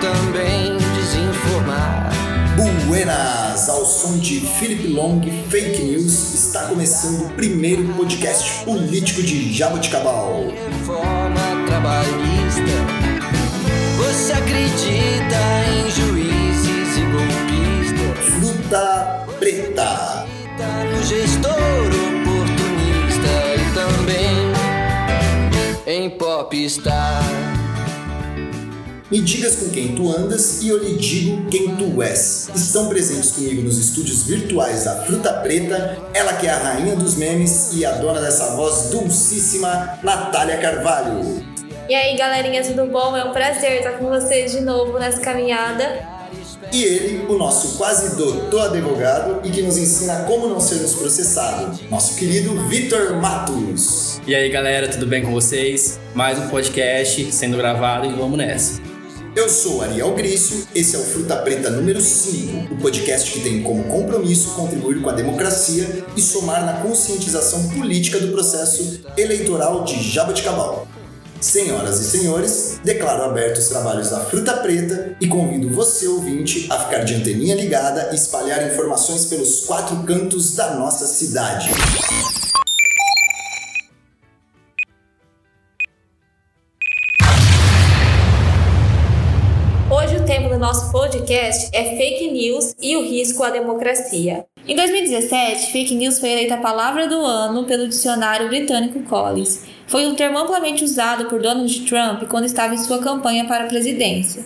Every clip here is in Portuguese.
também desinformar. Buenas! Ao som de Philip Long, Fake News, está começando o primeiro podcast político de Jaboticabal. Reforma trabalhista. Você acredita em juízes e golpistas? Fruta Preta. Tá no gestor oportunista e também em popstar. Me digas com quem tu andas e eu lhe digo quem tu és. Estão presentes comigo nos estúdios virtuais da Fruta Preta, ela que é a rainha dos memes e a dona dessa voz dulcíssima, Natália Carvalho. E aí, galerinha, tudo bom? É um prazer estar com vocês de novo nessa caminhada. E ele, o nosso quase doutor advogado e que nos ensina como não sermos processados, nosso querido Vitor Matos. E aí galera, tudo bem com vocês? Mais um podcast sendo gravado e vamos nessa. Eu sou Ariel Grício, esse é o Fruta Preta número 5, o podcast que tem como compromisso contribuir com a democracia e somar na conscientização política do processo eleitoral de Jaboticabal. Senhoras e senhores, declaro abertos os trabalhos da Fruta Preta e convido você, ouvinte, a ficar de anteninha ligada e espalhar informações pelos quatro cantos da nossa cidade. Nosso podcast é fake news e o risco à democracia. Em 2017, fake news foi eleita a palavra do ano pelo dicionário britânico Collins. Foi um termo amplamente usado por Donald Trump quando estava em sua campanha para a presidência.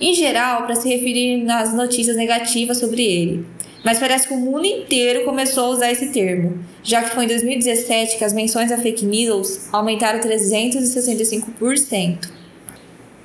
Em geral, para se referir nas notícias negativas sobre ele. Mas parece que o mundo inteiro começou a usar esse termo, já que foi em 2017 que as menções a fake news aumentaram 365%.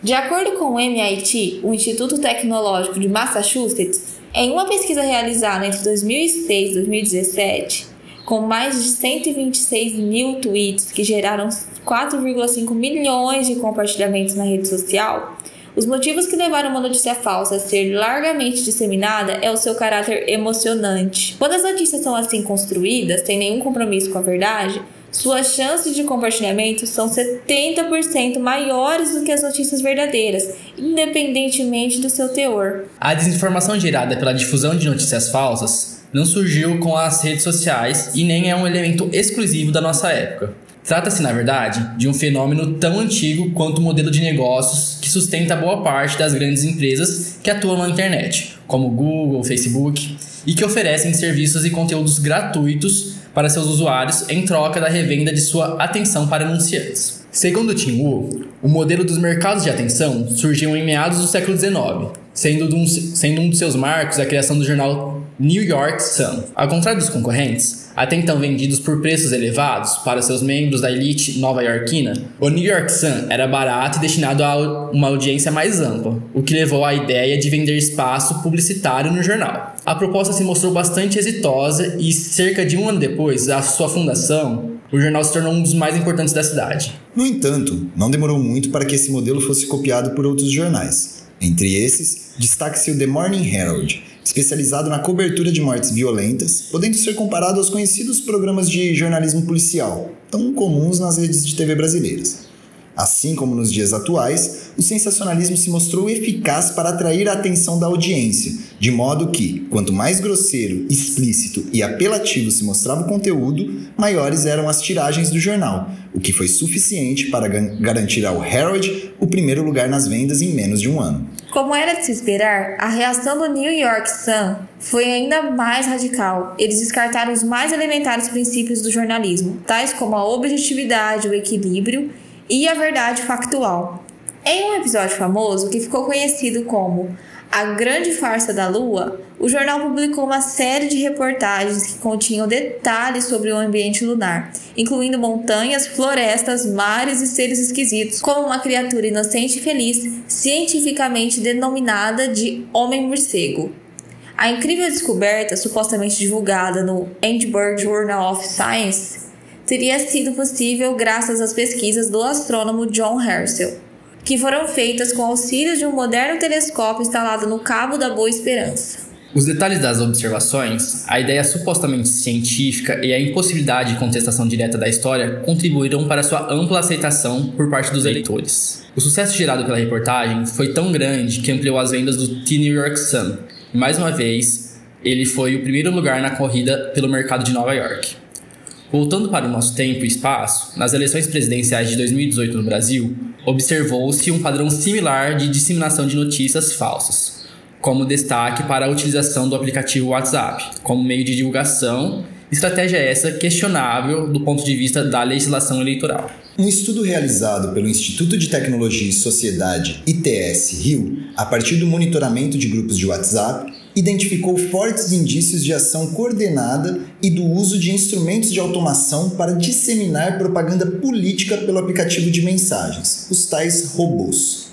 De acordo com o MIT, o Instituto Tecnológico de Massachusetts, em uma pesquisa realizada entre 2006 e 2017, com mais de 126 mil tweets que geraram 4,5 milhões de compartilhamentos na rede social, os motivos que levaram uma notícia falsa a ser largamente disseminada é o seu caráter emocionante. Quando as notícias são assim construídas, sem nenhum compromisso com a verdade, suas chances de compartilhamento são 70% maiores do que as notícias verdadeiras, independentemente do seu teor. A desinformação gerada pela difusão de notícias falsas não surgiu com as redes sociais e nem é um elemento exclusivo da nossa época. Trata-se, na verdade, de um fenômeno tão antigo quanto o modelo de negócios que sustenta boa parte das grandes empresas que atuam na internet, como Google, Facebook, e que oferecem serviços e conteúdos gratuitos para seus usuários em troca da revenda de sua atenção para anunciantes. Segundo Tim Wu, o modelo dos mercados de atenção surgiu em meados do século XIX, sendo um, sendo um de seus marcos a criação do jornal New York Sun. Ao contrário dos concorrentes, até então vendidos por preços elevados para seus membros da elite nova-iorquina, o New York Sun era barato e destinado a uma audiência mais ampla, o que levou à ideia de vender espaço publicitário no jornal. A proposta se mostrou bastante exitosa e, cerca de um ano depois da sua fundação, o jornal se tornou um dos mais importantes da cidade. No entanto, não demorou muito para que esse modelo fosse copiado por outros jornais. Entre esses, destaque-se o The Morning Herald, especializado na cobertura de mortes violentas, podendo ser comparado aos conhecidos programas de jornalismo policial, tão comuns nas redes de TV brasileiras. Assim como nos dias atuais, o sensacionalismo se mostrou eficaz para atrair a atenção da audiência, de modo que, quanto mais grosseiro, explícito e apelativo se mostrava o conteúdo, maiores eram as tiragens do jornal, o que foi suficiente para garantir ao Herald o primeiro lugar nas vendas em menos de um ano. Como era de se esperar, a reação do New York Sun foi ainda mais radical. Eles descartaram os mais elementares princípios do jornalismo, tais como a objetividade, o equilíbrio e a verdade factual. Em um episódio famoso que ficou conhecido como A Grande Farsa da Lua, o jornal publicou uma série de reportagens que continham detalhes sobre o ambiente lunar, incluindo montanhas, florestas, mares e seres esquisitos, como uma criatura inocente e feliz, cientificamente denominada de Homem-Morcego. A incrível descoberta, supostamente divulgada no Edinburgh Journal of Science, teria sido possível graças às pesquisas do astrônomo John Herschel, que foram feitas com auxílio de um moderno telescópio instalado no Cabo da Boa Esperança. Os detalhes das observações, a ideia supostamente científica e a impossibilidade de contestação direta da história contribuíram para sua ampla aceitação por parte dos eleitores. O sucesso gerado pela reportagem foi tão grande que ampliou as vendas do The New York Sun. E mais uma vez, ele foi o primeiro lugar na corrida pelo mercado de Nova York. Voltando para o nosso tempo e espaço, nas eleições presidenciais de 2018 no Brasil, observou-se um padrão similar de disseminação de notícias falsas como destaque para a utilização do aplicativo WhatsApp como meio de divulgação, estratégia essa questionável do ponto de vista da legislação eleitoral. Um estudo realizado pelo Instituto de Tecnologia e Sociedade ITS Rio, a partir do monitoramento de grupos de WhatsApp, identificou fortes indícios de ação coordenada e do uso de instrumentos de automação para disseminar propaganda política pelo aplicativo de mensagens, os tais robôs.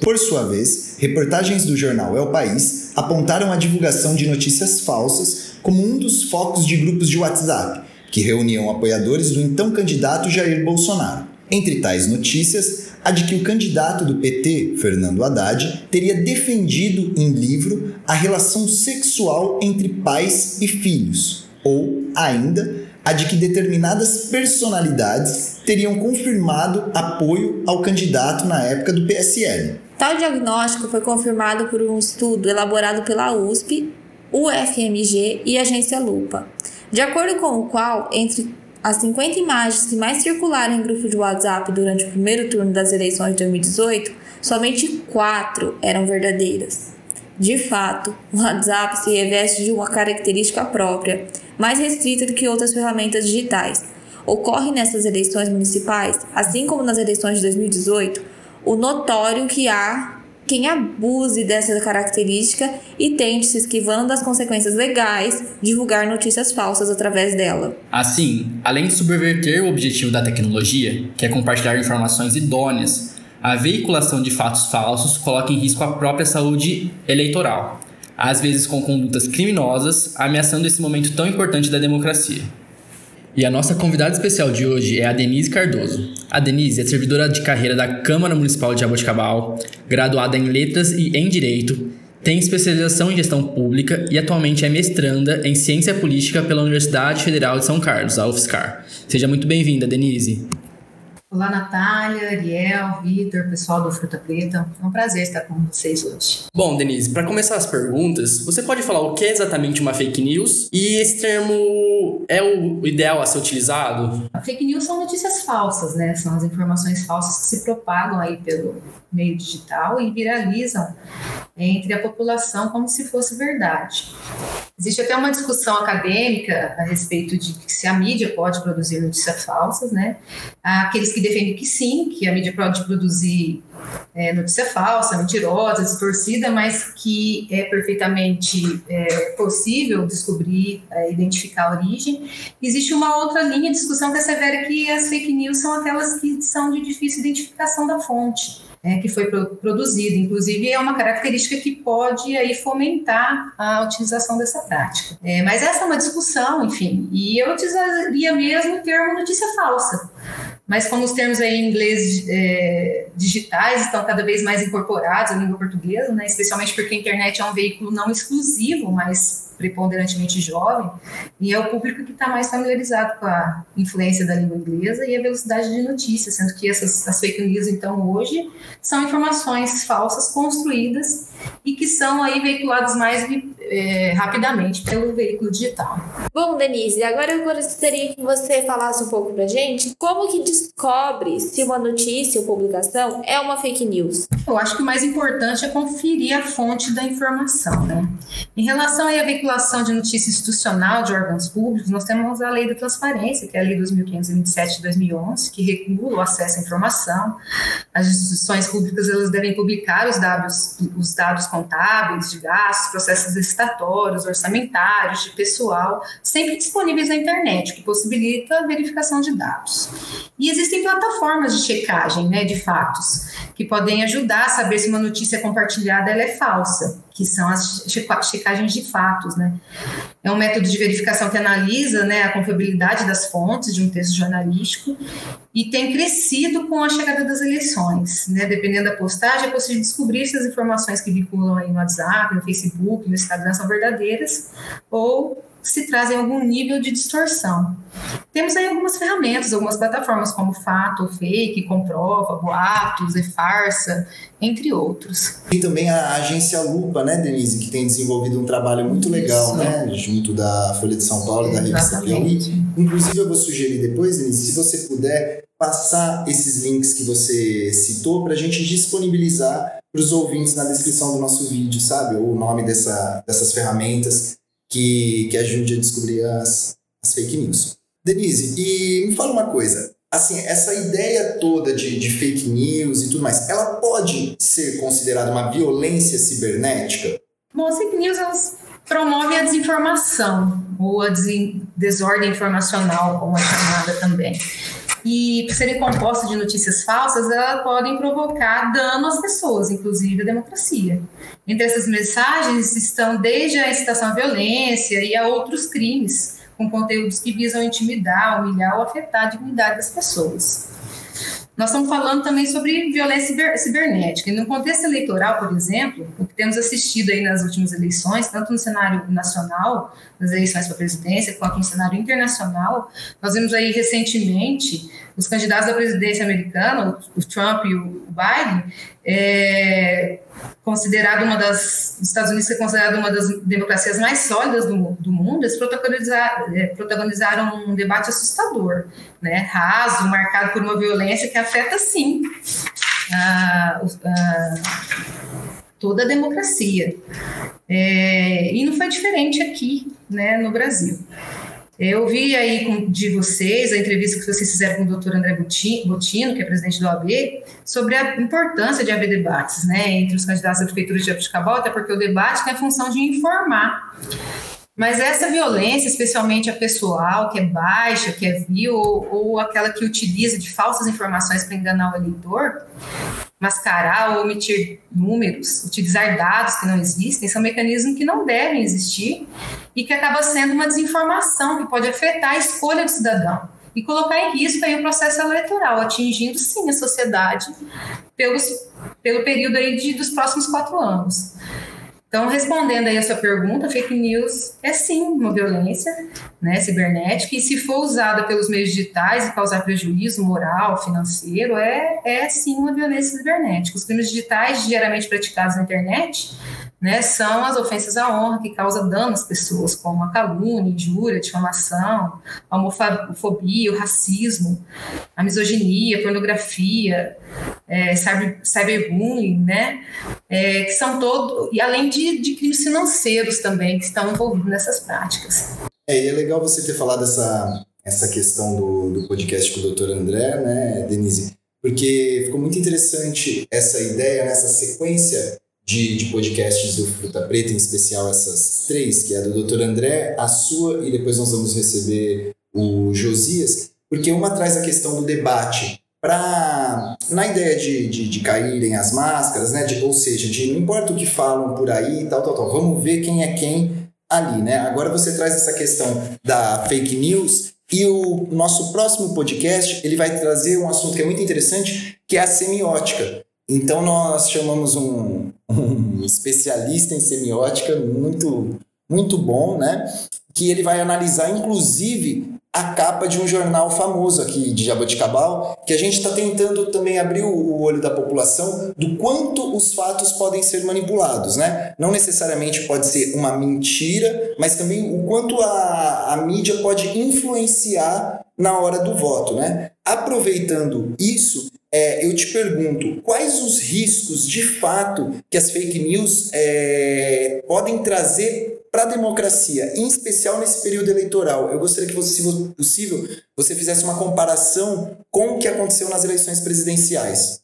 Por sua vez, reportagens do jornal o País apontaram a divulgação de notícias falsas como um dos focos de grupos de WhatsApp, que reuniam apoiadores do então candidato Jair Bolsonaro. Entre tais notícias, a de que o candidato do PT, Fernando Haddad, teria defendido em livro a relação sexual entre pais e filhos, ou, ainda, a de que determinadas personalidades teriam confirmado apoio ao candidato na época do PSL. Tal diagnóstico foi confirmado por um estudo elaborado pela USP, UFMG e Agência Lupa, de acordo com o qual, entre as 50 imagens que mais circularam em grupo de WhatsApp durante o primeiro turno das eleições de 2018, somente quatro eram verdadeiras. De fato, o WhatsApp se reveste de uma característica própria, mais restrita do que outras ferramentas digitais. Ocorre nessas eleições municipais, assim como nas eleições de 2018, o notório que há quem abuse dessa característica e tente, se esquivando das consequências legais, divulgar notícias falsas através dela. Assim, além de subverter o objetivo da tecnologia, que é compartilhar informações idôneas, a veiculação de fatos falsos coloca em risco a própria saúde eleitoral, às vezes com condutas criminosas, ameaçando esse momento tão importante da democracia. E a nossa convidada especial de hoje é a Denise Cardoso. A Denise é servidora de carreira da Câmara Municipal de Jaboticabal, graduada em Letras e em Direito, tem especialização em Gestão Pública e atualmente é mestranda em Ciência Política pela Universidade Federal de São Carlos, a UFSCar. Seja muito bem-vinda, Denise. Olá, Natália, Ariel, Vitor, pessoal do Fruta Preta. É um prazer estar com vocês hoje. Bom, Denise, para começar as perguntas, você pode falar o que é exatamente uma fake news e esse termo é o ideal a ser utilizado? A fake news são notícias falsas, né? São as informações falsas que se propagam aí pelo meio digital e viralizam entre a população como se fosse verdade. Existe até uma discussão acadêmica a respeito de se a mídia pode produzir notícias falsas, né? Há aqueles que defendem que sim, que a mídia pode produzir é, notícia falsa, mentirosa, distorcida, mas que é perfeitamente é, possível descobrir, é, identificar a origem. Existe uma outra linha de discussão que assevera que as fake news são aquelas que são de difícil identificação da fonte é, que foi produzido. Inclusive, é uma característica que pode aí fomentar a utilização dessa prática. É, mas essa é uma discussão, enfim, e eu utilizaria mesmo o termo notícia falsa. Mas como os termos aí em inglês é, digitais estão cada vez mais incorporados à língua portuguesa, né, especialmente porque a internet é um veículo não exclusivo, mas preponderantemente jovem, e é o público que está mais familiarizado com a influência da língua inglesa e a velocidade de notícias, sendo que essas as fake news, então, hoje, são informações falsas construídas e que são aí veiculadas mais é, rapidamente pelo veículo digital. Bom, Denise, agora eu gostaria que você falasse um pouco pra gente como que descobre se uma notícia ou publicação é uma fake news. Eu acho que o mais importante é conferir a fonte da informação, né? Em relação à veiculação de notícia institucional de órgãos públicos, nós temos a Lei da Transparência, que é a Lei 2527 de 2011, que regula o acesso à informação. As instituições públicas elas devem publicar os dados, os dados contábeis de gastos, processos licitatórios, orçamentários, de pessoal, sempre disponíveis na internet, que possibilita a verificação de dados. E existem plataformas de checagem né, de fatos, que podem ajudar a saber se uma notícia compartilhada ela é falsa, que são as checagens de fatos, né? É um método de verificação que analisa né, a confiabilidade das fontes de um texto jornalístico e tem crescido com a chegada das eleições, né? Dependendo da postagem, é possível descobrir se as informações que vinculam aí no WhatsApp, no Facebook, no Instagram são verdadeiras ou se trazem algum nível de distorção. Temos aí algumas ferramentas, algumas plataformas como Fato, Fake, Comprova, Boatos, e Farsa, entre outros. E também a agência Lupa, né, Denise, que tem desenvolvido um trabalho muito legal, Isso. né, junto da Folha de São Paulo e da revista Piauí. Inclusive, eu vou sugerir depois, Denise, se você puder passar esses links que você citou para a gente disponibilizar para os ouvintes na descrição do nosso vídeo, sabe? O nome dessa, dessas ferramentas que, que ajude a descobrir as, as fake news. Denise, e me fala uma coisa. Assim, essa ideia toda de, de fake news e tudo mais, ela pode ser considerada uma violência cibernética? Bom, as fake news elas promovem a desinformação ou a desordem informacional, como é chamada também. E por serem compostas de notícias falsas, elas podem provocar dano às pessoas, inclusive à democracia. Entre essas mensagens estão desde a incitação à violência e a outros crimes, com conteúdos que visam intimidar, humilhar ou afetar a dignidade das pessoas. Nós estamos falando também sobre violência cibernética. E no contexto eleitoral, por exemplo, o que temos assistido aí nas últimas eleições, tanto no cenário nacional, nas eleições para a presidência, quanto no cenário internacional, nós vimos aí recentemente os candidatos da presidência americana, o Trump e o Biden, é, considerado uma das, os Estados Unidos é considerado uma das democracias mais sólidas do, do mundo, eles protagonizaram, é, protagonizaram um debate assustador, né, raso, marcado por uma violência que afeta, sim, a, a, toda a democracia. É, e não foi diferente aqui, né, no Brasil. Eu vi aí de vocês a entrevista que vocês fizeram com o doutor André Botino, que é presidente do OAB, sobre a importância de haver debates né, entre os candidatos à prefeitura de Jabuticabal, até porque o debate tem a função de informar. Mas essa violência, especialmente a pessoal, que é baixa, que é vil, ou, ou aquela que utiliza de falsas informações para enganar o eleitor, mascarar ou omitir números, utilizar dados que não existem, são mecanismos que não devem existir e que acaba sendo uma desinformação que pode afetar a escolha do cidadão e colocar em risco aí o processo eleitoral, atingindo sim a sociedade pelos, pelo período aí de, dos próximos quatro anos. Então, respondendo aí a sua pergunta, fake news é sim uma violência né, cibernética e se for usada pelos meios digitais e causar prejuízo moral, financeiro, é, é sim uma violência cibernética. Os crimes digitais diariamente praticados na internet né, são as ofensas à honra que causam dano às pessoas, como a calúnia, injúria, difamação, a homofobia, o racismo, a misoginia, a pornografia, é, cyber, cyberbullying, né, é, que são todos, e além de, de crimes financeiros também, que estão envolvidos nessas práticas. É, e é legal você ter falado essa, essa questão do, do podcast com o doutor André, né, Denise, porque ficou muito interessante essa ideia, nessa né, sequência de, de podcasts do Fruta Preta, em especial essas três, que é a do Dr. André, a sua, e depois nós vamos receber o Josias, porque uma traz a questão do debate para na ideia de, de, de, caírem as máscaras, né? De, ou seja, de não importa o que falam por aí, tal, tal, tal, vamos ver quem é quem ali, né? Agora você traz essa questão da fake news e o nosso próximo podcast ele vai trazer um assunto que é muito interessante, que é a semiótica. Então nós chamamos um, um especialista em semiótica muito muito bom, né? Que ele vai analisar inclusive a capa de um jornal famoso aqui de Jaboticabal, que a gente está tentando também abrir o olho da população do quanto os fatos podem ser manipulados, né? Não necessariamente pode ser uma mentira, mas também o quanto a, a mídia pode influenciar na hora do voto, né? Aproveitando isso, é, eu te pergunto, quais os riscos de fato que as fake news é, podem trazer para a democracia, em especial nesse período eleitoral? Eu gostaria que, você, se possível, você fizesse uma comparação com o que aconteceu nas eleições presidenciais.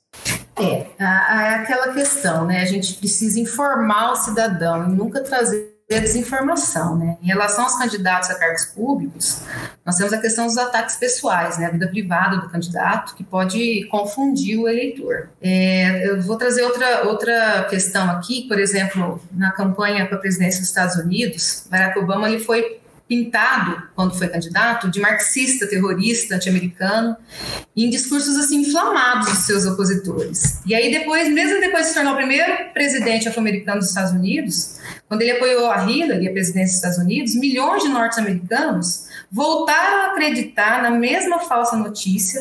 É, é aquela questão, né? A gente precisa informar o cidadão e nunca trazer desinformação, né? Em relação aos candidatos a cargos públicos, nós temos a questão dos ataques pessoais, né, a vida privada do candidato, que pode confundir o eleitor. É, eu vou trazer outra, outra questão aqui, por exemplo, na campanha para a presidência dos Estados Unidos, Barack Obama ele foi pintado, quando foi candidato, de marxista, terrorista, anti-americano, em discursos assim inflamados dos seus opositores. E aí depois, mesmo depois de se tornar o primeiro presidente afro-americano dos Estados Unidos, quando ele apoiou a Hillary, a presidência dos Estados Unidos, milhões de norte-americanos voltaram a acreditar na mesma falsa notícia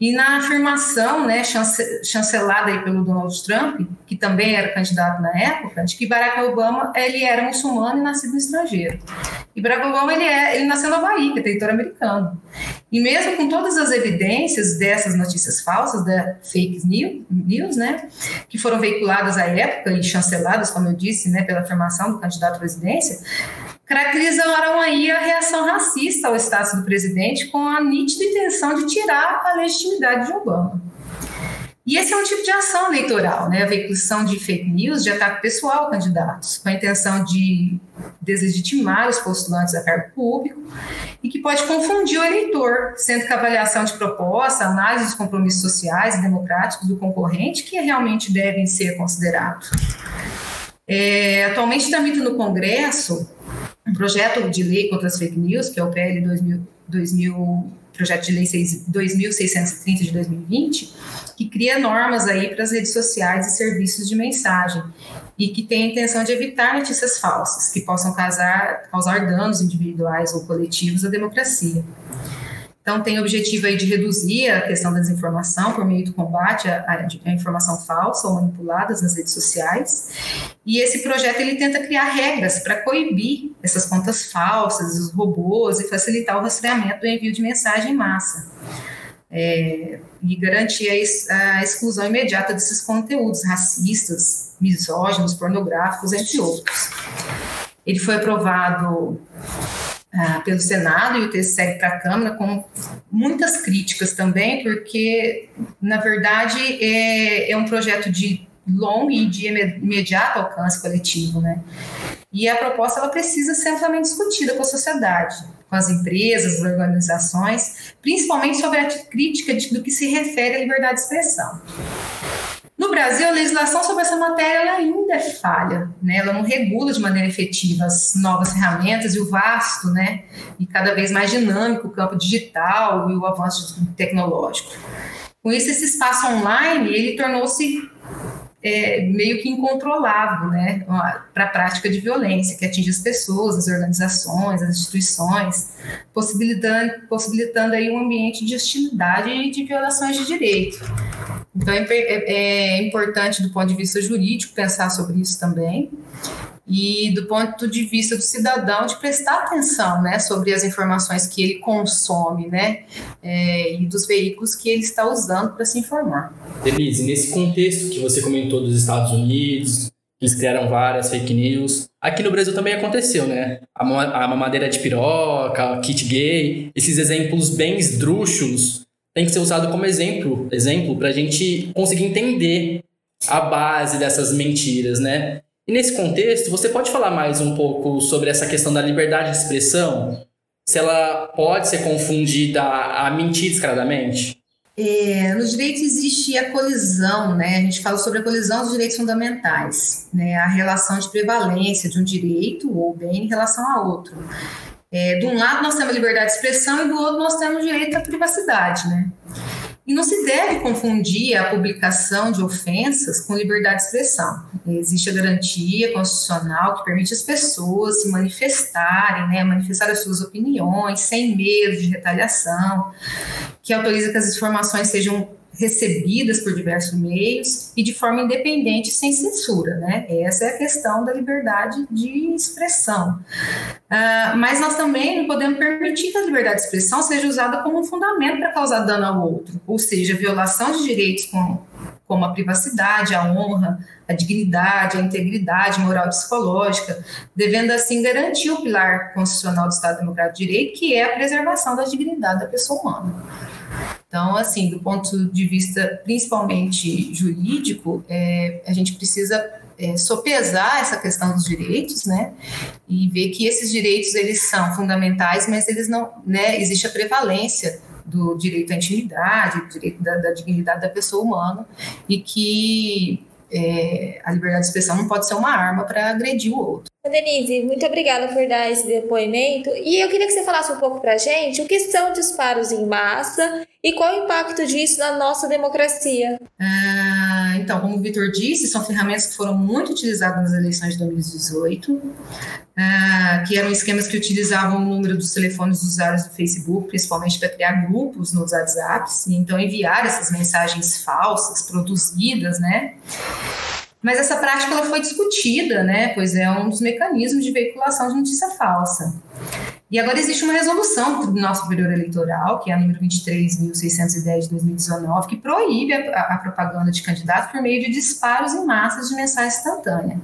e na afirmação, né, chancelada aí pelo Donald Trump, que também era candidato na época, de que Barack Obama ele era muçulmano e nascido no estrangeiro. E Barack Obama ele, é, ele nasceu no Havaí, que é território americano. E mesmo com todas as evidências dessas notícias falsas, da fake news, né, que foram veiculadas à época e chanceladas, como eu disse, né, pela afirmação do candidato à presidência, caracterizaram aí a reação racista ao status do presidente com a nítida intenção de tirar a legitimidade de Obama. E esse é um tipo de ação eleitoral, né? a veiculação de fake news, de ataque pessoal a candidatos, com a intenção de deslegitimar os postulantes a cargo público e que pode confundir o eleitor, sendo que a avaliação de proposta, análise dos compromissos sociais e democráticos do concorrente que realmente devem ser considerados. É, atualmente tramita no Congresso um projeto de lei contra as fake news, que é o PL 2000, 2000 projeto de lei 2630 de 2020, que cria normas aí para as redes sociais e serviços de mensagem e que tem a intenção de evitar notícias falsas que possam causar, causar danos individuais ou coletivos à democracia. Então, tem o objetivo aí de reduzir a questão da desinformação por meio do combate à, à, informação falsa ou manipuladas nas redes sociais. E esse projeto ele tenta criar regras para coibir essas contas falsas, os robôs e facilitar o rastreamento do envio de mensagem em massa. É, e garantir a, a exclusão imediata desses conteúdos racistas, misóginos, pornográficos, entre outros. Ele foi aprovado ah, pelo Senado e o texto segue para a Câmara com muitas críticas também, porque, na verdade, é, é um projeto de longo e de imediato alcance coletivo, né? E a proposta ela precisa ser amplamente discutida com a sociedade, com as empresas, as organizações, principalmente sobre a crítica de, do que se refere à liberdade de expressão. Brasil, a legislação sobre essa matéria ainda é falha, né? ela não regula de maneira efetiva as novas ferramentas e o vasto né? e cada vez mais dinâmico campo digital e o avanço tecnológico. Com isso, esse espaço online ele tornou-se é, meio que incontrolável né? para a prática de violência que atinge as pessoas, as organizações, as instituições, possibilitando, possibilitando aí um ambiente de hostilidade e de violações de direito. Então é, é, é, importante do ponto de vista jurídico pensar sobre isso também e do ponto de vista do cidadão de prestar atenção, né, sobre as informações que ele consome, né, é, e dos veículos que ele está usando para se informar. Denise, nesse contexto que você comentou dos Estados Unidos, eles criaram várias fake news. Aqui no Brasil também aconteceu, né? A mamadeira de piroca, kit gay, esses exemplos bem esdrúxulos tem que ser usado como exemplo, exemplo para a gente conseguir entender a base dessas mentiras, né? E nesse contexto, você pode falar mais um pouco sobre essa questão da liberdade de expressão? Se ela pode ser confundida a mentir descaradamente? É, nos direitos existe a colisão, né? A gente fala sobre a colisão dos direitos fundamentais, né? A relação de prevalência de um direito ou bem em relação a outro. É, de um lado nós temos liberdade de expressão e do outro nós temos o direito à privacidade, né? E não se deve confundir a publicação de ofensas com liberdade de expressão. Existe a garantia constitucional que permite às pessoas se manifestarem, né, manifestar as suas opiniões sem medo de retaliação, que autoriza que as informações sejam recebidas por diversos meios e de forma independente, sem censura, né? Essa é a questão da liberdade de expressão. Uh, mas nós também não podemos permitir que a liberdade de expressão seja usada como um fundamento para causar dano ao outro, ou seja, violação de direitos como, como a privacidade, a honra, a dignidade, a integridade moral e psicológica, devendo assim garantir o pilar constitucional do Estado Democrático de Direito, que é a preservação da dignidade da pessoa humana. Então, assim, do ponto de vista principalmente jurídico, é, a gente precisa é, sopesar essa questão dos direitos, né, e ver que esses direitos eles são fundamentais, mas eles não, né, existe a prevalência do direito à intimidade, do direito da, da dignidade da pessoa humana, e que é, a liberdade de expressão não pode ser uma arma para agredir o outro. Denise, muito obrigada por dar esse depoimento. E eu queria que você falasse um pouco para a gente o que são disparos em massa e qual o impacto disso na nossa democracia. Ah, então, como o Vitor disse, são ferramentas que foram muito utilizadas nas eleições de 2018, ah, que eram esquemas que utilizavam o número dos telefones dos usuários do Facebook, principalmente para criar grupos nos WhatsApps, e então enviar essas mensagens falsas, produzidas, né? Mas essa prática ela foi discutida, né, pois é um dos mecanismos de veiculação de notícia falsa. E agora existe uma resolução do nosso Superior Eleitoral, que é a número 23.610 de 2019, que proíbe a, a, propaganda de candidatos por meio de disparos em massas de mensagem instantânea.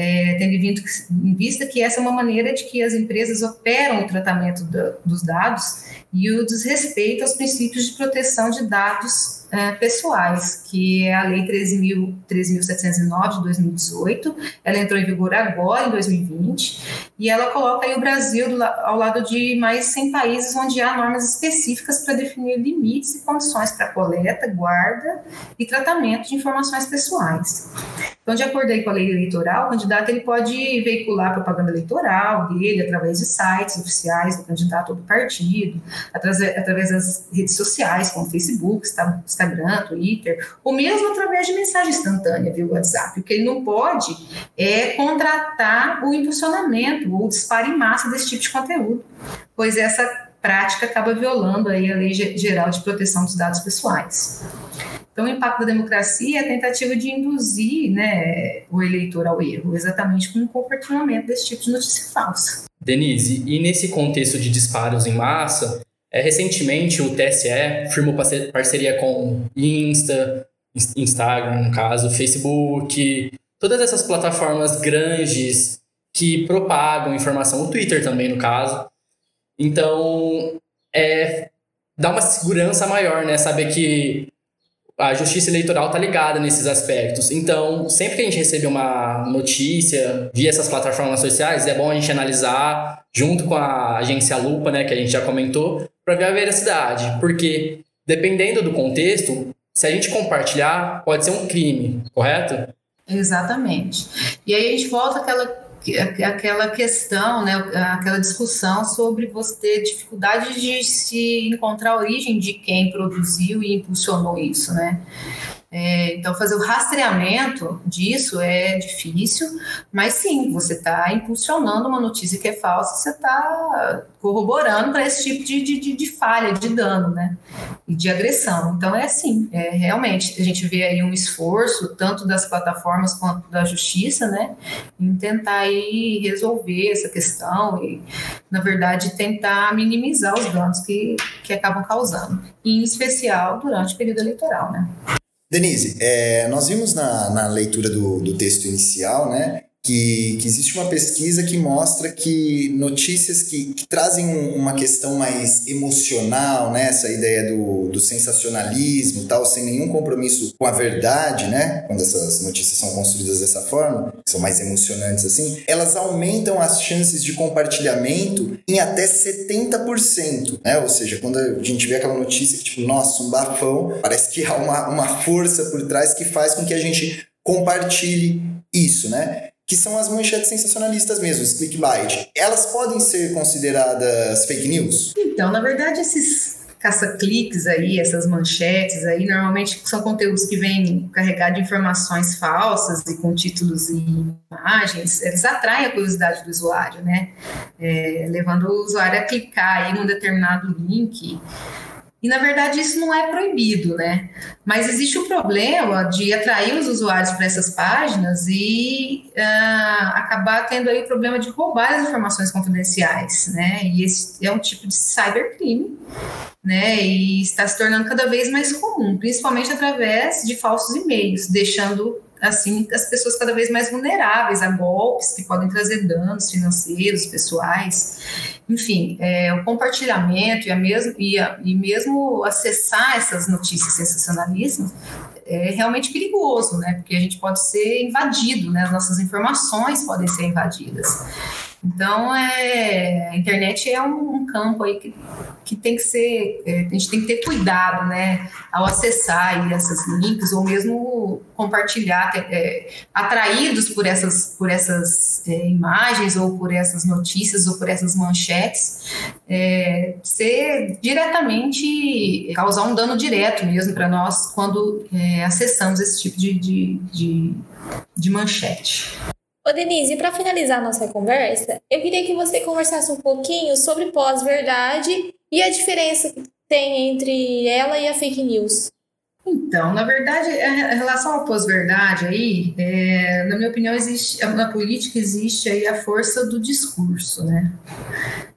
É, tendo em vista que essa é uma maneira de que as empresas operam o tratamento do, dos dados e o desrespeito aos princípios de proteção de dados é, pessoais, que é a Lei 13.709 de 2018. Ela entrou em vigor agora, em 2020, e ela coloca o Brasil do, ao lado de mais 100 países onde há normas específicas para definir limites e condições para coleta, guarda e tratamento de informações pessoais. Então, de acordo aí com a lei eleitoral, o candidato ele pode veicular propaganda eleitoral dele através de sites oficiais do candidato ou do partido, através, através das redes sociais, como Facebook, Instagram, Twitter, ou mesmo através de mensagem instantânea via WhatsApp. O que ele não pode é contratar o impulsionamento ou o disparo em massa desse tipo de conteúdo, pois essa prática acaba violando aí a Lei Geral de Proteção dos Dados Pessoais. Então, o impacto da democracia é a tentativa de induzir né, o eleitor ao erro, exatamente com o comportamento desse tipo de notícia falsa. Denise, e nesse contexto de disparos em massa, é, recentemente o TSE firmou parceria com Insta, Instagram, no caso, Facebook, todas essas plataformas grandes que propagam informação, o Twitter também, no caso. Então, é, dá uma segurança maior, né? Saber que a justiça eleitoral está ligada nesses aspectos. Então, sempre que a gente recebe uma notícia via essas plataformas sociais, é bom a gente analisar junto com a agência Lupa, né, que a gente já comentou, para ver a veracidade. Porque, dependendo do contexto, se a gente compartilhar, pode ser um crime, correto? Exatamente. E aí a gente volta àquela aquela questão, né, aquela discussão sobre você ter dificuldade de se encontrar a origem de quem produziu e impulsionou isso, né? É, então, fazer o rastreamento disso é difícil, mas sim, você está impulsionando uma notícia que é falsa, você está corroborando para esse tipo de, de, de, falha, de dano, né? E de agressão. Então, é assim, é, realmente, a gente vê aí um esforço, tanto das plataformas quanto da justiça, né? Em tentar aí resolver essa questão e, na verdade, tentar minimizar os danos que, que acabam causando, em especial durante o período eleitoral, né? Denise, é, nós vimos na, na leitura do, do texto inicial, né, que, que, existe uma pesquisa que mostra que notícias que, que trazem um, uma questão mais emocional, né? Essa ideia do, do sensacionalismo tal, sem nenhum compromisso com a verdade, né? Quando essas notícias são construídas dessa forma, são mais emocionantes assim, elas aumentam as chances de compartilhamento em até 70%, né? Ou seja, quando a gente vê aquela notícia que, tipo, nossa, um bafão, parece que há uma, uma força por trás que faz com que a gente compartilhe isso, né? Que são as manchetes sensacionalistas mesmo, os clickbait. Elas podem ser consideradas fake news? Então, na verdade, esses caça-cliques aí, essas manchetes aí, normalmente são conteúdos que vêm carregados de informações falsas e com títulos e imagens, eles atraem a curiosidade do usuário, né? É, levando o usuário a clicar aí num determinado link e na verdade isso não é proibido, né? Mas existe o problema de atrair os usuários para essas páginas e uh, acabar tendo aí o problema de roubar as informações confidenciais, né? E esse é um tipo de cybercrime, né? E está se tornando cada vez mais comum, principalmente através de falsos e-mails, deixando assim as pessoas cada vez mais vulneráveis a golpes que podem trazer danos financeiros, pessoais. Enfim, é, o compartilhamento e, a mesmo, e, a, e mesmo acessar essas notícias sensacionalistas é realmente perigoso, né? Porque a gente pode ser invadido, né? As nossas informações podem ser invadidas. Então, é, a internet é um, um, campo aí que, que tem que ser, é, a gente tem que ter cuidado, né, ao acessar aí essas links ou mesmo compartilhar, é, atraídos por essas, por essas é, imagens ou por essas notícias ou por essas manchetes, é, ser diretamente, causar um dano direto mesmo para nós quando é, acessamos esse tipo de, de, de, de manchete. Ô Denise, para finalizar nossa conversa, eu queria que você conversasse um pouquinho sobre pós-verdade e a diferença que tem entre ela e a fake news. Então, na verdade, em relação ao pós-verdade aí, é, na minha opinião, existe, na política existe aí a força do discurso, né?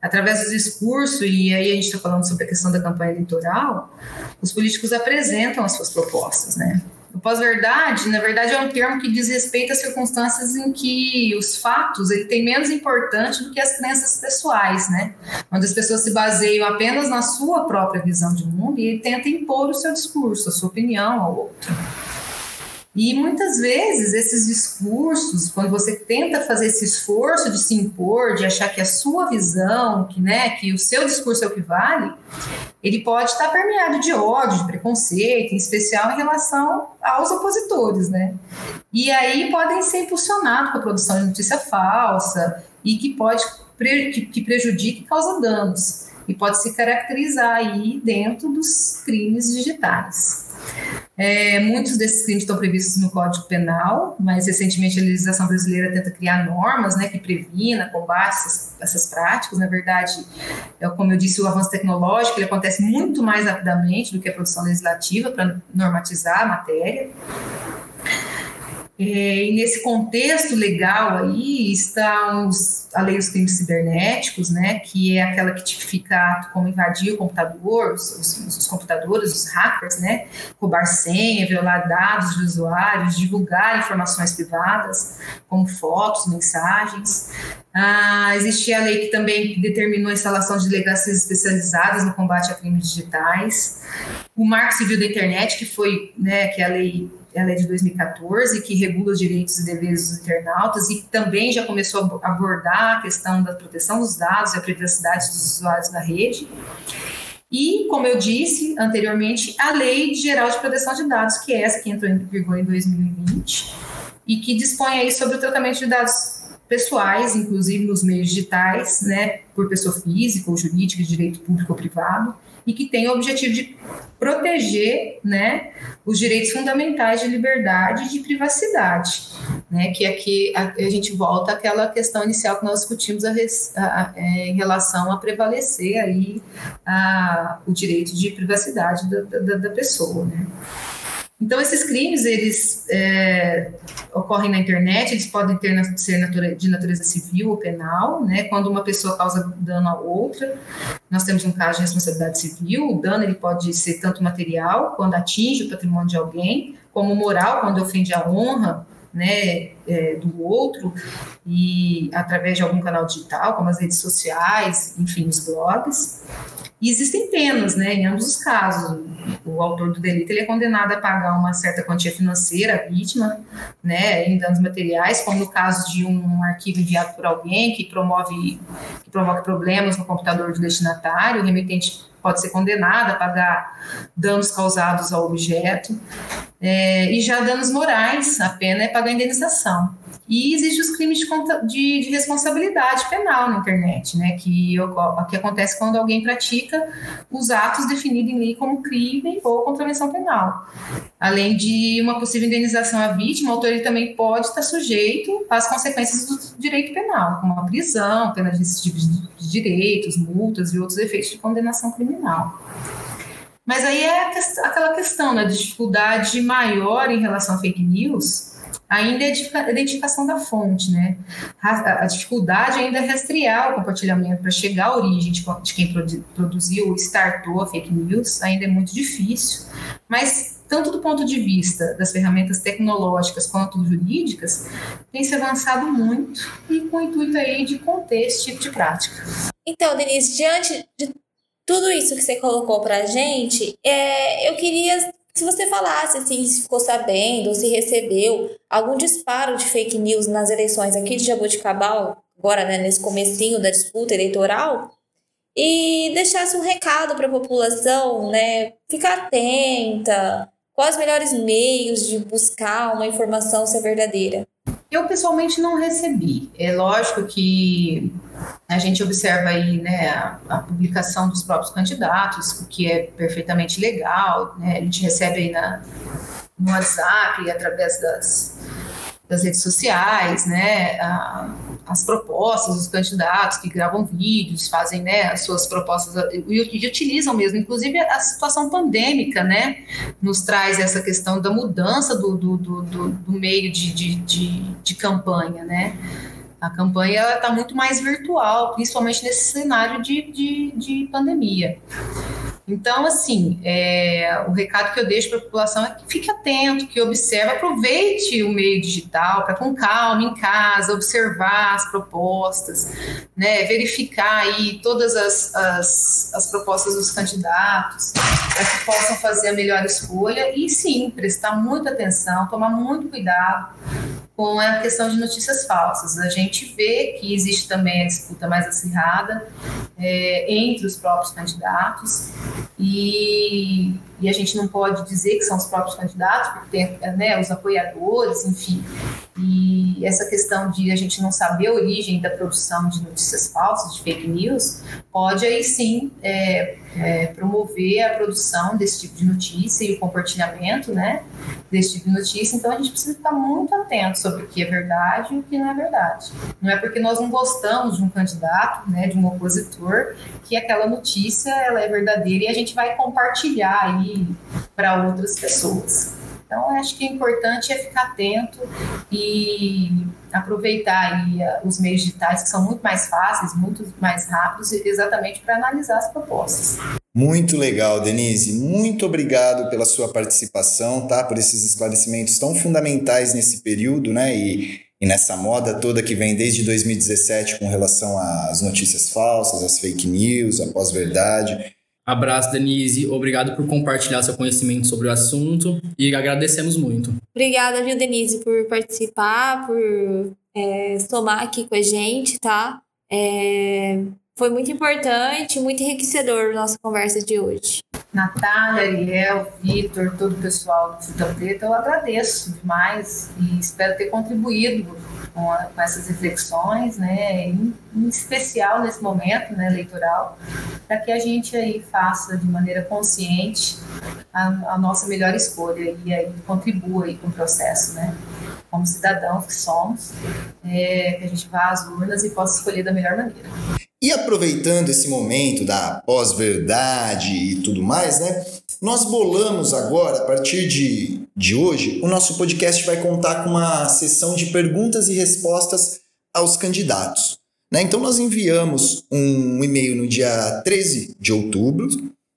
Através do discurso, e aí a gente está falando sobre a questão da campanha eleitoral, os políticos apresentam as suas propostas, né? O pós-verdade, na verdade, é um termo que diz respeito às circunstâncias em que os fatos ele tem menos importância do que as crenças pessoais, né? Onde as pessoas se baseiam apenas na sua própria visão de mundo e tentam impor o seu discurso, a sua opinião ao outro. E muitas vezes esses discursos, quando você tenta fazer esse esforço de se impor, de achar que a sua visão, que, né, que o seu discurso é o que vale, ele pode estar permeado de ódio, de preconceito, em especial em relação aos opositores, né? E aí podem ser impulsionados com a produção de notícia falsa e que pode que, prejudique e causa danos e pode se caracterizar aí dentro dos crimes digitais. É, muitos desses crimes estão previstos no Código Penal, mas recentemente a legislação brasileira tenta criar normas né, que previna, combate essas, essas práticas. Na verdade, é, como eu disse, o avanço tecnológico ele acontece muito mais rapidamente do que a produção legislativa para normatizar a matéria. É, e nesse contexto legal aí está os, a lei dos crimes cibernéticos, né, que é aquela que tipifica como invadir o computador, os, os, os, computadores, os hackers, né, roubar senha, violar dados de usuários, divulgar informações privadas, como fotos, mensagens. Ah, existia a lei que também determinou a instalação de delegacias especializadas no combate a crimes digitais. O Marco Civil da Internet, que foi, né, que é a lei ela é de 2014, que regula os direitos e deveres dos internautas e também já começou a abordar a questão da proteção dos dados e a privacidade dos usuários da rede. E, como eu disse anteriormente, a Lei Geral de Proteção de Dados, que é essa que entrou em vigor em 2020 e que dispõe aí sobre o tratamento de dados pessoais, inclusive nos meios digitais, né, por pessoa física ou jurídica, de direito público ou privado, e que tem o objetivo de proteger né, os direitos fundamentais de liberdade e de privacidade, né, que aqui a, a gente volta àquela questão inicial que nós discutimos a, a, é, em relação a prevalecer aí o direito de privacidade da, da, da pessoa. Né. Então, esses crimes, eles é, ocorrem na internet, eles podem ter, ser de natureza civil ou penal, né? Quando uma pessoa causa dano a outra, nós temos um caso de responsabilidade civil, o dano ele pode ser tanto material, quando atinge o patrimônio de alguém, como moral, quando ofende a honra, né, é, do outro e através de algum canal digital, como as redes sociais, enfim, os blogs. E existem penas, né, em ambos os casos. O autor do delito ele é condenado a pagar uma certa quantia financeira à vítima, né, em danos materiais, como no caso de um arquivo enviado por alguém que promove, que provoca problemas no computador do destinatário, o remetente pode ser condenado a pagar danos causados ao objeto. É, e já danos morais, a pena é pagar indenização. E existem os crimes de, de, de, responsabilidade penal na internet, né, que, que acontece quando alguém pratica os atos definidos em lei como crime ou contravenção penal. Além de uma possível indenização à vítima, o autor também pode estar sujeito às consequências do direito penal, como a prisão, pena de de direitos, multas e outros efeitos de condenação criminal. Mas aí é aquela questão, né, dificuldade maior em relação a fake news, ainda é a identificação da fonte, né? A, dificuldade ainda é rastrear o compartilhamento para chegar à origem de, quem produ, produziu ou startou a fake news, ainda é muito difícil, mas tanto do ponto de vista das ferramentas tecnológicas quanto jurídicas, tem se avançado muito e com o intuito aí de conter esse tipo de prática. Então, Denise, diante de tudo isso que você colocou para a gente, é, eu queria se você falasse assim, se ficou sabendo se recebeu algum disparo de fake news nas eleições aqui de Jaboticabal, agora né, nesse comecinho da disputa eleitoral, e deixasse um recado para a população, né, ficar atenta, quais melhores meios de buscar uma informação ser verdadeira. Eu pessoalmente não recebi. É lógico que a gente observa aí né, a, a, publicação dos próprios candidatos, o que é perfeitamente legal. Né? A gente recebe aí na, no WhatsApp, através das, das redes sociais, né, as propostas dos candidatos que gravam vídeos, fazem né, as suas propostas e, e, utilizam mesmo, inclusive a situação pandêmica, né, nos traz essa questão da mudança do, do, do, do meio de, de, de, de campanha, né. A campanha está muito mais virtual, principalmente nesse cenário de, de, de pandemia. Então, assim, é, o recado que eu deixo para a população é que fique atento, que observe, aproveite o meio digital para com calma em casa, observar as propostas, né, verificar aí todas as, as, as propostas dos candidatos, para que possam fazer a melhor escolha e sim, prestar muita atenção, tomar muito cuidado com a questão de notícias falsas. A gente vê que existe também a disputa mais acirrada é, entre os próprios candidatos e, e, a gente não pode dizer que são os próprios candidatos, porque tem né, os apoiadores, enfim. E essa questão de a gente não saber a origem da produção de notícias falsas, de fake news, pode aí sim é, é, promover a produção desse tipo de notícia e o compartilhamento né, desse tipo de notícia. Então a gente precisa estar muito atento sobre o que é verdade e o que não é verdade. Não é porque nós não gostamos de um candidato, né, de um opositor, que aquela notícia ela é verdadeira e a gente vai compartilhar aí para outras pessoas. Então, acho que o importante é ficar atento e aproveitar aí os meios digitais que são muito mais fáceis, muito mais rápidos, exatamente para analisar as propostas. Muito legal, Denise. Muito obrigado pela sua participação, tá? Por esses esclarecimentos tão fundamentais nesse período, né? E, e nessa moda toda que vem desde 2017 com relação às notícias falsas, às fake news, a pós-verdade. Abraço, Denise. Obrigado por compartilhar seu conhecimento sobre o assunto e agradecemos muito. Obrigada, viu, Denise, por participar, por é, somar aqui com a gente, tá? É, foi muito importante, muito enriquecedor a nossa conversa de hoje. Natália, Ariel, Vitor, todo o pessoal do Fruta Preta, eu agradeço demais e espero ter contribuído com, a, com essas reflexões, né, em, em, especial nesse momento né, eleitoral, para que a gente aí faça de maneira consciente a, a, nossa melhor escolha e aí contribua aí com o processo, né, como cidadãos que somos, é, que a gente vá às urnas e possa escolher da melhor maneira. E aproveitando esse momento da pós-verdade e tudo mais, né? Nós bolamos agora, a partir de, de hoje, o nosso podcast vai contar com uma sessão de perguntas e respostas aos candidatos. Né? Então, nós enviamos um e-mail no dia 13 de outubro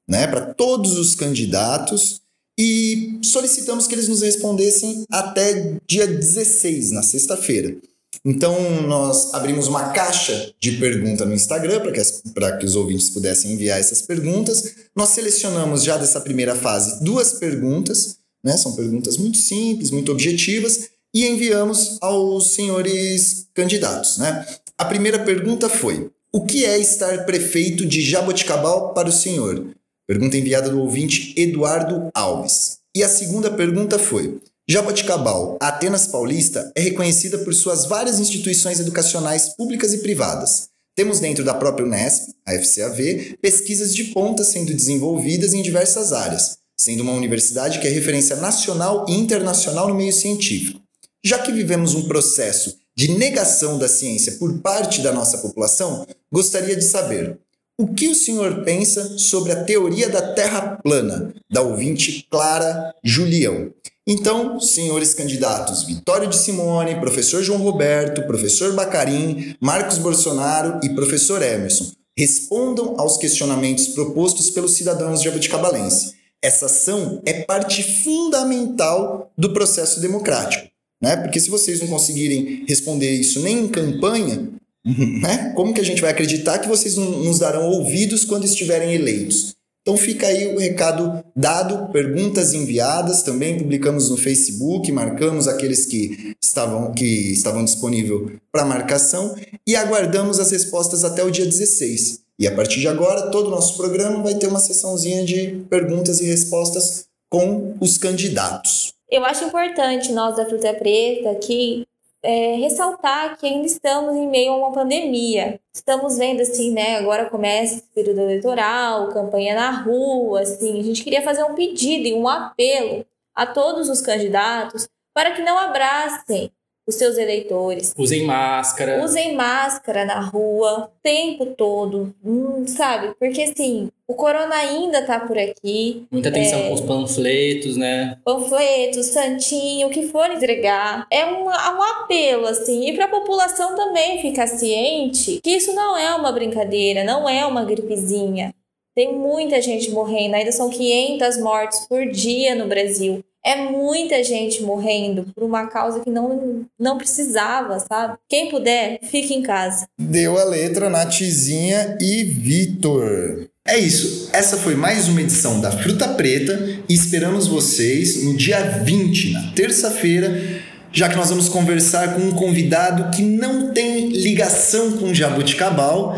né, para todos os candidatos e solicitamos que eles nos respondessem até dia 16, na sexta-feira. Então, nós abrimos uma caixa de pergunta no Instagram para que, que os ouvintes pudessem enviar essas perguntas. Nós selecionamos já dessa primeira fase duas perguntas, né? São perguntas muito simples, muito objetivas, e enviamos aos senhores candidatos, né? A primeira pergunta foi: O que é estar prefeito de Jaboticabal para o senhor? Pergunta enviada do ouvinte Eduardo Alves. E a segunda pergunta foi: Jaboticabal, a Atenas Paulista, é reconhecida por suas várias instituições educacionais públicas e privadas. Temos dentro da própria Unesp, a FCAV, pesquisas de ponta sendo desenvolvidas em diversas áreas, sendo uma universidade que é referência nacional e internacional no meio científico. Já que vivemos um processo de negação da ciência por parte da nossa população, gostaria de saber o que o senhor pensa sobre a teoria da Terra plana, da ouvinte Clara Julião? Então, senhores candidatos Vitório de Simone, professor João Roberto, professor Bacarim, Marcos Bolsonaro e professor Emerson, respondam aos questionamentos propostos pelos cidadãos de Abuticabalense. Essa ação é parte fundamental do processo democrático. Né? Porque se vocês não conseguirem responder isso nem em campanha, né? como que a gente vai acreditar que vocês não nos darão ouvidos quando estiverem eleitos? Então fica aí o recado dado, perguntas enviadas, também publicamos no Facebook, marcamos aqueles que estavam, que estavam disponíveis para marcação e aguardamos as respostas até o dia 16. E a partir de agora, todo o nosso programa vai ter uma sessãozinha de perguntas e respostas com os candidatos. Eu acho importante nós da Fruta Preta aqui é, ressaltar que ainda estamos em meio a uma pandemia. Estamos vendo assim, né? Agora começa esse período eleitoral, campanha na rua, assim. A gente queria fazer um pedido e um apelo a todos os candidatos para que não abracem os seus eleitores. Usem máscara. Usem máscara na rua o tempo todo, hum, sabe? Porque assim, o corona ainda tá por aqui. Muita atenção é, com os panfletos, né? Panfletos, santinho, o que for entregar. É um, um apelo, assim. E pra população também ficar ciente que isso não é uma brincadeira, não é uma gripezinha. Tem muita gente morrendo, ainda são 500 mortes por dia no Brasil. É muita gente morrendo por uma causa que não, não precisava, sabe? Quem puder, fique em casa. Deu a letra Natizinha e Vitor. É isso. Essa foi mais uma edição da Fruta Preta e esperamos vocês no dia 20, na terça-feira, já que nós vamos conversar com um convidado que não tem ligação com Jabuticabal,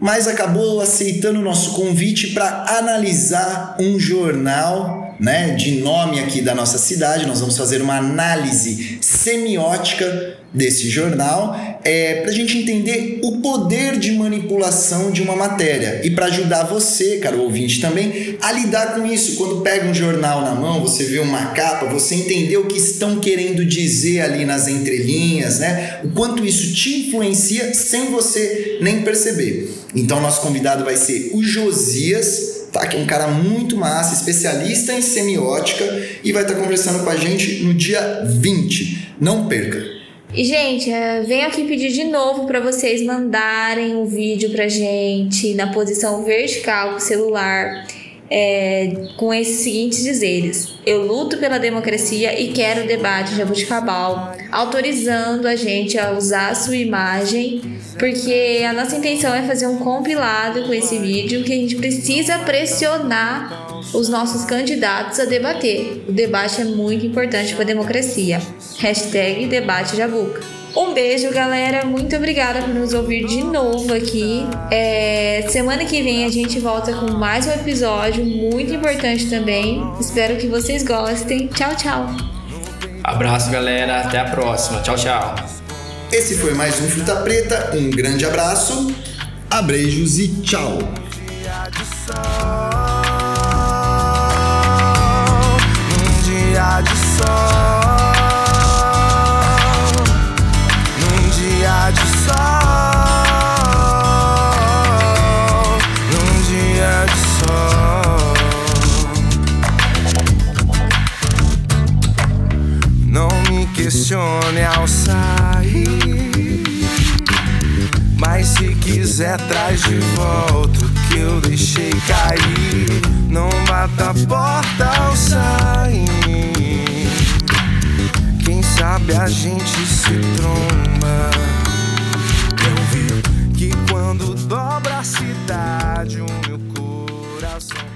mas acabou aceitando o nosso convite para analisar um jornal né, de nome aqui da nossa cidade. Nós vamos fazer uma análise semiótica desse jornal é, para a gente entender o poder de manipulação de uma matéria e para ajudar você, caro ouvinte, também a lidar com isso. Quando pega um jornal na mão, você vê uma capa, você entender o que estão querendo dizer ali nas entrelinhas, né? O quanto isso te influencia sem você nem perceber. Então, nosso convidado vai ser o Josias tá? Que é um cara muito massa, especialista em semiótica e vai estar tá conversando com a gente no dia 20. Não perca! E, gente, é, venho aqui pedir de novo para vocês mandarem um vídeo pra gente na posição vertical celular é, com esses seguintes dizeres: Eu luto pela democracia e quero o debate jabuticabal, autorizando a gente a usar a sua imagem, porque a nossa intenção é fazer um compilado com esse vídeo que a gente precisa pressionar os nossos candidatos a debater. O debate é muito importante para a democracia. Hashtag debate Jabuca. Um beijo, galera. Muito obrigada por nos ouvir de novo aqui. É, semana que vem a gente volta com mais um episódio muito importante também. Espero que vocês gostem. Tchau, tchau. Abraço, galera. Até a próxima. Tchau, tchau. Esse foi mais um Fruta Preta. Um grande abraço, abreijos e tchau. Dia de sol. de sol, num dia de sol. Não me questione ao sair, mas se quiser traz de volta o que eu deixei cair. Não bata a porta ao sair. Sabe a gente se tromba. Eu vi que quando dobra a cidade, o meu coração.